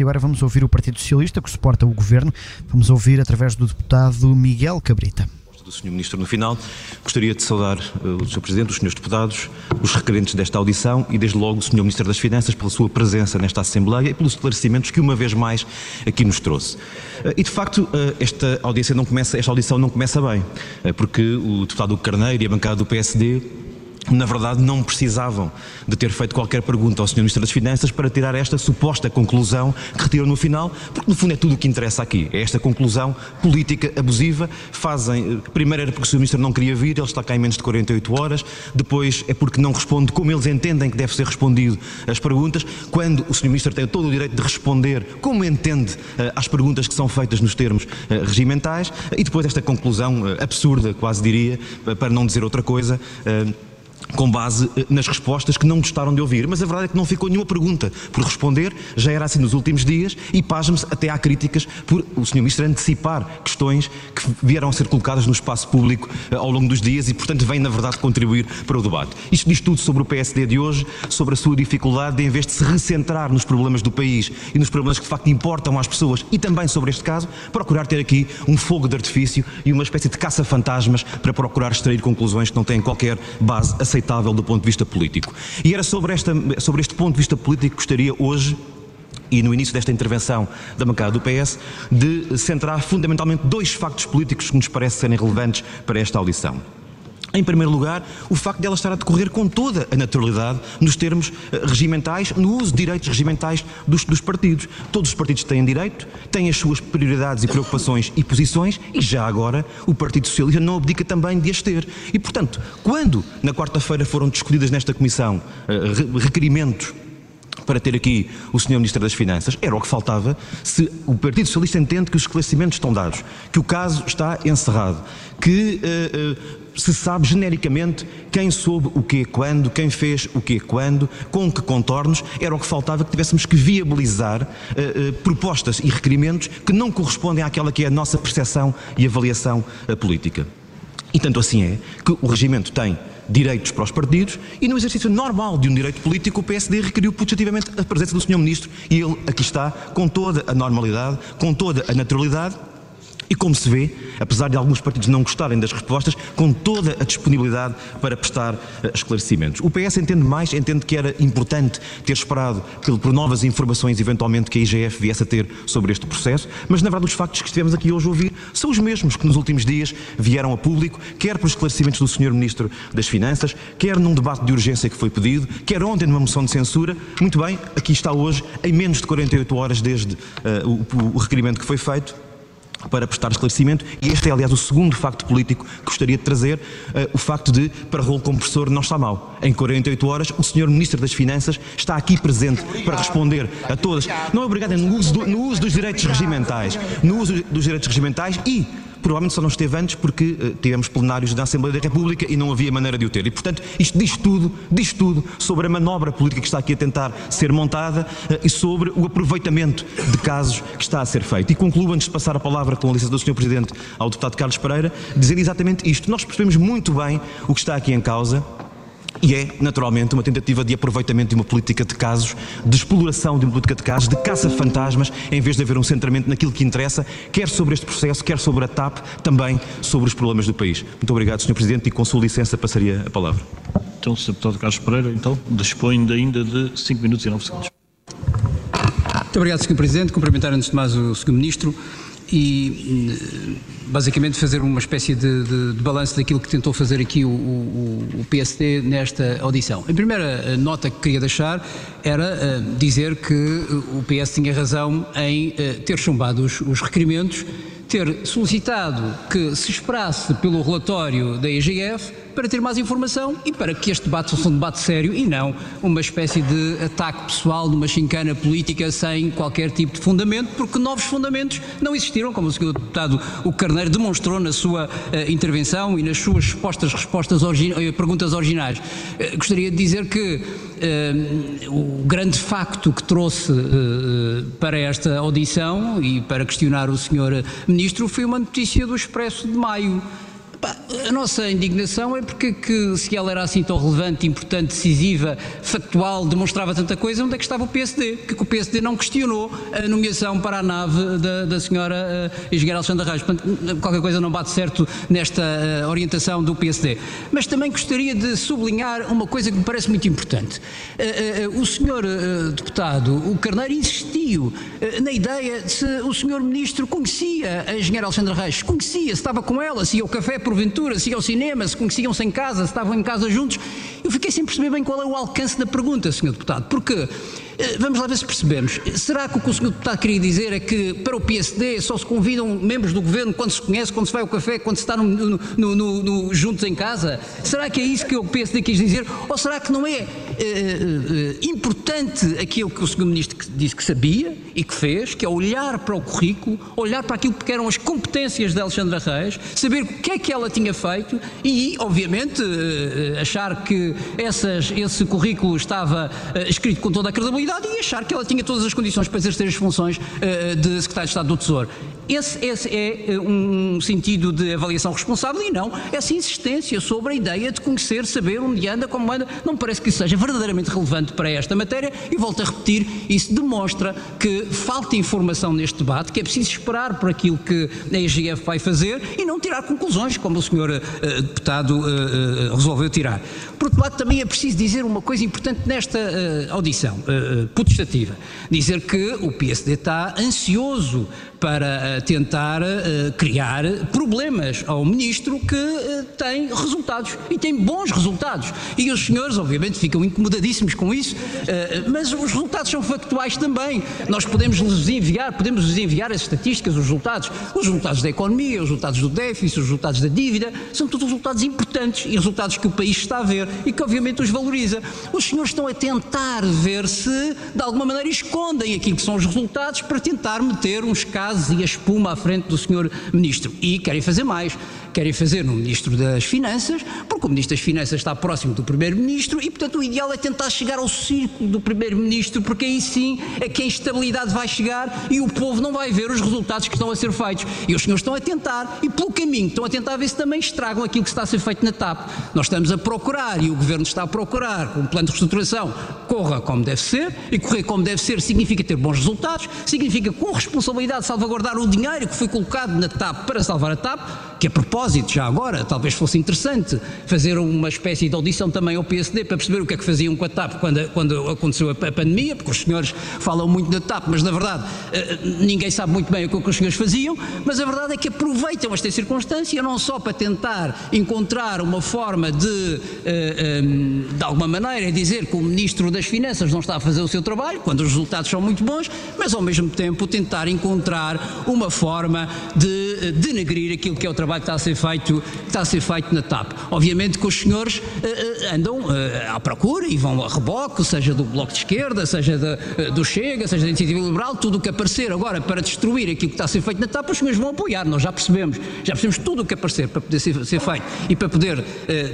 E agora vamos ouvir o Partido Socialista, que suporta o governo. Vamos ouvir através do deputado Miguel Cabrita. Do Sr. Ministro, no final, gostaria de saudar uh, o Sr. Presidente, os Srs. Deputados, os requerentes desta audição e, desde logo, o Sr. Ministro das Finanças pela sua presença nesta Assembleia e pelos esclarecimentos que, uma vez mais, aqui nos trouxe. Uh, e, de facto, uh, esta, audiência não começa, esta audição não começa bem, porque o deputado Carneiro e a bancada do PSD na verdade, não precisavam de ter feito qualquer pergunta ao Sr. Ministro das Finanças para tirar esta suposta conclusão que retiram no final, porque no fundo é tudo o que interessa aqui. É esta conclusão política abusiva. Fazem. Eh, primeiro era porque o Sr. Ministro não queria vir, ele está cá em menos de 48 horas. Depois é porque não responde como eles entendem que deve ser respondido as perguntas. Quando o Sr. Ministro tem todo o direito de responder como entende uh, às perguntas que são feitas nos termos uh, regimentais. E depois esta conclusão uh, absurda, quase diria, para não dizer outra coisa com base eh, nas respostas que não gostaram de ouvir. Mas a verdade é que não ficou nenhuma pergunta por responder, já era assim nos últimos dias, e pasme-se até há críticas por o Sr. Ministro antecipar questões que vieram a ser colocadas no espaço público eh, ao longo dos dias e, portanto, vem, na verdade, contribuir para o debate. Isto diz tudo sobre o PSD de hoje, sobre a sua dificuldade de, em vez de se recentrar nos problemas do país e nos problemas que, de facto, importam às pessoas e também sobre este caso, procurar ter aqui um fogo de artifício e uma espécie de caça-fantasmas para procurar extrair conclusões que não têm qualquer base aceitável do ponto de vista político. E era sobre, esta, sobre este ponto de vista político que gostaria hoje e no início desta intervenção da bancada do PS, de centrar fundamentalmente dois factos políticos que nos parecem serem relevantes para esta audição. Em primeiro lugar, o facto dela estar a decorrer com toda a naturalidade nos termos eh, regimentais, no uso de direitos regimentais dos, dos, partidos. Todos os partidos têm direito, têm as suas prioridades e preocupações e posições e já agora o Partido Socialista não abdica também de as ter. E, portanto, quando na quarta-feira foram discutidas nesta Comissão uh, requerimentos para ter aqui o Sr. Ministro das Finanças. Era o que faltava se o Partido Socialista entende que os esclarecimentos estão dados, que o caso está encerrado, que uh, uh, se sabe genericamente quem soube o quê quando, quem fez o quê quando, com que contornos, era o que faltava que tivéssemos que viabilizar uh, propostas e requerimentos que não correspondem àquela que é a nossa percepção e avaliação política. E tanto assim é que o regimento tem direitos para os partidos e no exercício normal de um direito político o PSD requeriu positivamente a presença do Sr. Ministro e ele aqui está com toda a normalidade, com toda a naturalidade e como se vê, apesar de alguns partidos não gostarem das respostas, com toda a disponibilidade para prestar uh, esclarecimentos. O PS entende mais, entende que era importante ter esperado por novas informações, eventualmente, que a IGF viesse a ter sobre este processo, mas na verdade os factos que estivemos aqui hoje a ouvir são os mesmos que nos últimos dias vieram a público, quer por esclarecimentos do Sr. Ministro das Finanças, quer num debate de urgência que foi pedido, quer ontem numa moção de censura. Muito bem, aqui está hoje, em menos de 48 horas desde uh, o, o requerimento que foi feito para prestar esclarecimento e este é aliás o segundo facto político que gostaria de trazer, uh, o facto de para rolo compressor não está mal. Em 48 horas o Sr. Ministro das Finanças está aqui presente para responder a todas. Não é obrigado no uso, do, no uso dos direitos regimentais, no uso dos direitos regimentais e provavelmente só não esteve antes porque uh, tivemos plenários da Assembleia da República e não havia maneira de o ter. E, portanto, isto diz tudo, diz tudo sobre a manobra política que está aqui a tentar ser montada uh, e sobre o aproveitamento de casos que está a ser feito. E concluo, antes de passar a palavra com a licença do Sr. Presidente ao deputado Carlos Pereira, dizer exatamente isto. Nós percebemos muito bem o que está aqui em causa e é, naturalmente, uma tentativa de aproveitamento de uma política de casos, de exploração de uma política de casos, de caça-fantasmas, em vez de haver um centramento naquilo que interessa, quer sobre este processo, quer sobre a TAP, também sobre os problemas do país. Muito obrigado, Sr. Presidente, e com sua licença passaria a palavra. Então, Sr. Deputado Carlos Pereira, então, dispõe ainda de 5 minutos e 9 segundos. Muito obrigado, Sr. Presidente. Cumprimentar antes de mais o Sr. Ministro e basicamente fazer uma espécie de, de, de balanço daquilo que tentou fazer aqui o, o, o, PSD nesta audição. A primeira eh, nota que queria deixar era uh, dizer que o PS tinha razão em ter chumbado os, os requerimentos, ter solicitado que se esperasse pelo relatório da IGF para ter mais informação e para que este debate fosse um debate sério e não uma espécie de ataque pessoal numa chincana política sem qualquer tipo de fundamento, porque novos fundamentos não existiram, como o Sr. Deputado o Carneiro demonstrou na sua uh, intervenção e nas suas respostas, respostas origi uh, perguntas originais. Uh, gostaria de dizer que o grande facto que trouxe para esta audição e para questionar o Sr. Ministro foi uma notícia do Expresso de Maio a nossa indignação é porque que, se ela era assim tão relevante, importante, decisiva, factual, demonstrava tanta coisa, onde é que estava o PSD? Porque o PSD não questionou a nomeação para a nave da, da senhora uh, engenheira Alexandra Reis. Portanto, qualquer coisa não bate certo nesta uh, orientação do PSD. Mas também gostaria de sublinhar uma coisa que me parece muito importante. Uh, uh, o senhor deputado, o Carneiro, insistiu na ideia de se o senhor ministro conhecia a engenheira Alexandra Reis, conhecia, estava com ela, se ia ao café porventura, se ao cinema, se conheciam-se em casa, se estavam em casa juntos. Eu fiquei sem perceber bem qual é o alcance da pergunta, senhor deputado, porque eh, vamos lá ver se percebemos. Será que o que o Sr. Deputado queria dizer é que para o PSD só se convidam membros do governo quando se conhece, quando se vai ao café, quando se está no, no, no, juntos em casa? Será que é isso que o PSD quis dizer? Ou será que não é uh, uh, importante aquilo que o Sr. Ministro disse que sabia e que fez, que é olhar para o currículo, olhar para aquilo que eram as competências de Alexandra Reis, saber o que é que ela tinha feito e, obviamente, uh, achar que essas, esse currículo estava escrito com toda a credibilidade e achar que ela tinha todas as condições para exercer as funções de Secretário de Estado do Tesouro. Esse, esse, é eh, um sentido de avaliação responsável e não essa insistência sobre a ideia de conhecer, saber onde anda, como anda. Não parece que isso seja verdadeiramente relevante para esta matéria e volto a repetir, isso demonstra que falta informação neste debate, que é preciso esperar por aquilo que a EGF vai fazer e não tirar conclusões, como o senhor uh, deputado uh, uh, resolveu tirar. Por outro lado, também é preciso dizer uma coisa importante nesta audição potestativa. Dizer que o PSD está ansioso para tentar uh, criar problemas ao ministro que uh, tem resultados e tem bons resultados. E os senhores, obviamente, ficam incomodadíssimos com isso, mas os resultados são factuais também. Nós podemos lhes enviar, podemos lhes enviar as estatísticas, os resultados, os resultados da economia, os resultados do déficit, os resultados da dívida, são todos resultados importantes e resultados que o país está a ver e que, obviamente, os valoriza. Os senhores estão a tentar ver se, de alguma maneira, escondem aquilo que são os resultados para tentar meter uns casos e a espuma à frente do senhor ministro. E querem fazer mais querem fazer no Ministro das Finanças, porque o Ministro das Finanças está próximo do Primeiro-Ministro e, portanto, o ideal é tentar chegar ao círculo do Primeiro-Ministro, porque aí sim é que a instabilidade vai chegar e o povo não vai ver os resultados que estão a ser feitos. E os senhores estão a tentar, e pelo caminho estão a tentar ver se também estragam aquilo que está a ser feito na TAP. Nós estamos a procurar, e o Governo está a procurar, um plano de reestruturação, corra como deve ser, e correr como deve ser significa ter bons resultados, significa com responsabilidade salvaguardar o dinheiro que foi colocado na TAP para salvar a TAP, que a propósito, já agora, talvez fosse interessante fazer uma espécie de audição também ao PSD para perceber o que é que faziam com a TAP quando, quando aconteceu a, a pandemia, porque os senhores falam muito da TAP, mas na verdade eh, ninguém sabe muito bem o que os senhores faziam, mas a verdade é que aproveitam esta circunstância não só para tentar encontrar uma forma de, eh, ehm, de alguma maneira, dizer que o Ministro das Finanças não está a fazer o seu trabalho, quando os resultados são muito bons, mas ao mesmo tempo tentar encontrar uma forma de eh, denegrir aquilo que é o trabalho que está a ser feito, está a ser feito na TAP. Obviamente que os senhores uh, andam uh, à procura e vão a reboque, seja do Bloco de Esquerda, seja uh, do Chega, seja da Iniciativa Liberal, tudo o que aparecer agora para destruir aquilo que está a ser feito na TAP, os senhores vão apoiar, nós já percebemos, já percebemos tudo o que aparecer para poder ser, ser feito e para poder,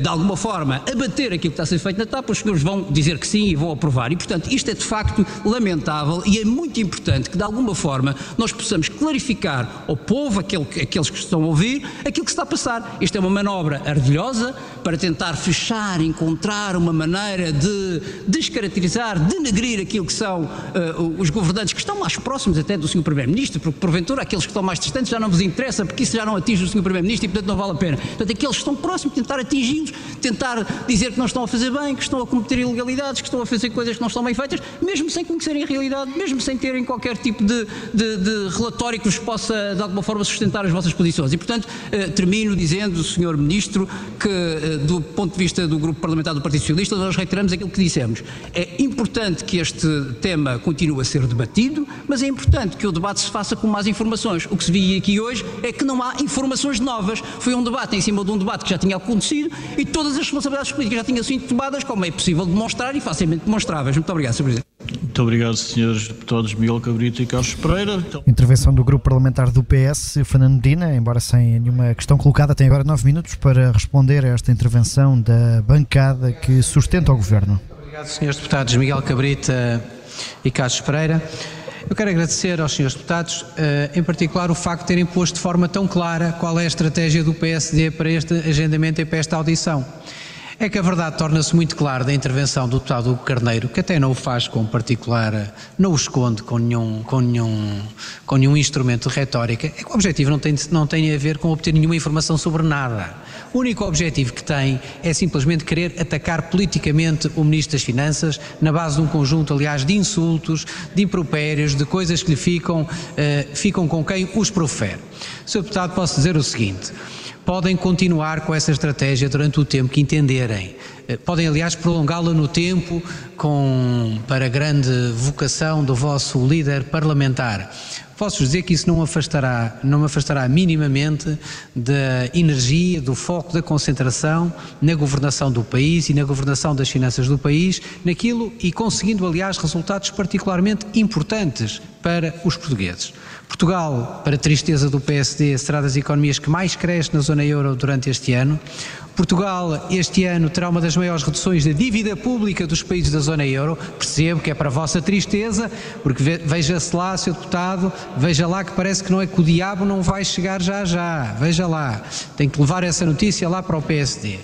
de alguma forma, abater aquilo que está a ser feito na TAP, os senhores vão dizer que sim e vão aprovar. E, portanto, isto é de facto lamentável e é muito importante que, de alguma forma, nós possamos clarificar ao povo, aquele, aqueles que estão a ouvir, aquilo que está a passar. Isto é uma manobra ardilhosa para tentar fechar, encontrar uma maneira de descaracterizar, denegrir aquilo que são uh, os governantes que estão mais próximos até do Sr. Primeiro-Ministro, porque porventura aqueles que estão mais distantes já não vos interessa, porque isso já não atinge o Sr. Primeiro-Ministro e portanto não vale a pena. Portanto, aqueles que estão próximos, tentar atingi-los, tentar dizer que não estão a fazer bem, que estão a cometer ilegalidades, que estão a fazer coisas que não estão bem feitas, mesmo sem conhecerem a realidade, mesmo sem terem qualquer tipo de, de, de relatório que os possa de alguma forma sustentar as vossas posições. E portanto, termino dizendo, Sr. Ministro, que uh, do ponto de vista do Grupo Parlamentar do Partido Socialista, nós reiteramos aquilo que dissemos. É importante que este tema continue a ser debatido, mas é importante que o debate se faça com mais informações. O que se viu aqui hoje é que não há informações novas. Foi um debate em cima de um debate que já tinha acontecido e todas as responsabilidades políticas já tinham sido tomadas, como é possível demonstrar e facilmente demonstráveis. Muito obrigado, Sr. Presidente. Muito obrigado, senhores deputados Miguel Cabrita e Carlos Pereira. Então... Intervenção do grupo parlamentar do PS, Fernando Medina, embora sem nenhuma questão colocada, tem agora nove minutos para responder a esta intervenção da bancada que sustenta o governo. Obrigado, senhores deputados Miguel Cabrita e Carlos Pereira. Eu quero agradecer aos senhores deputados, eh, em particular, o facto de terem posto de forma tão clara qual é a estratégia do PSD para este agendamento e para esta audição. É que a verdade torna-se muito clara da intervenção do deputado Hugo Carneiro, que até não o faz com particular, não o esconde com nenhum, com nenhum, com nenhum instrumento de retórica, é que o objetivo não tem, não tem a ver com obter nenhuma informação sobre nada. O único objetivo que tem é simplesmente querer atacar politicamente o Ministro das Finanças, na base de um conjunto, aliás, de insultos, de impropérios, de coisas que lhe ficam, uh, ficam com quem os profere. Sr. Deputado, posso dizer o seguinte podem continuar com essa estratégia durante o tempo que entenderem. Eh, podem, aliás, prolongá-la no tempo com, para grande vocação do vosso líder parlamentar. Posso dizer que isso não afastará, não afastará minimamente da energia, do foco, da concentração na governação do país e na governação das finanças do país, naquilo e conseguindo, aliás, resultados particularmente importantes para os portugueses. Portugal, para tristeza do PSD, será das economias que mais cresce na zona euro durante este ano. Portugal, este ano, terá uma das maiores reduções da dívida pública dos países da zona euro. Percebo que é para a vossa tristeza, porque veja-se lá, Sr. Deputado, veja lá que parece que não é que o diabo não vai chegar já já. Veja lá. Tem que levar essa notícia lá para o PSD.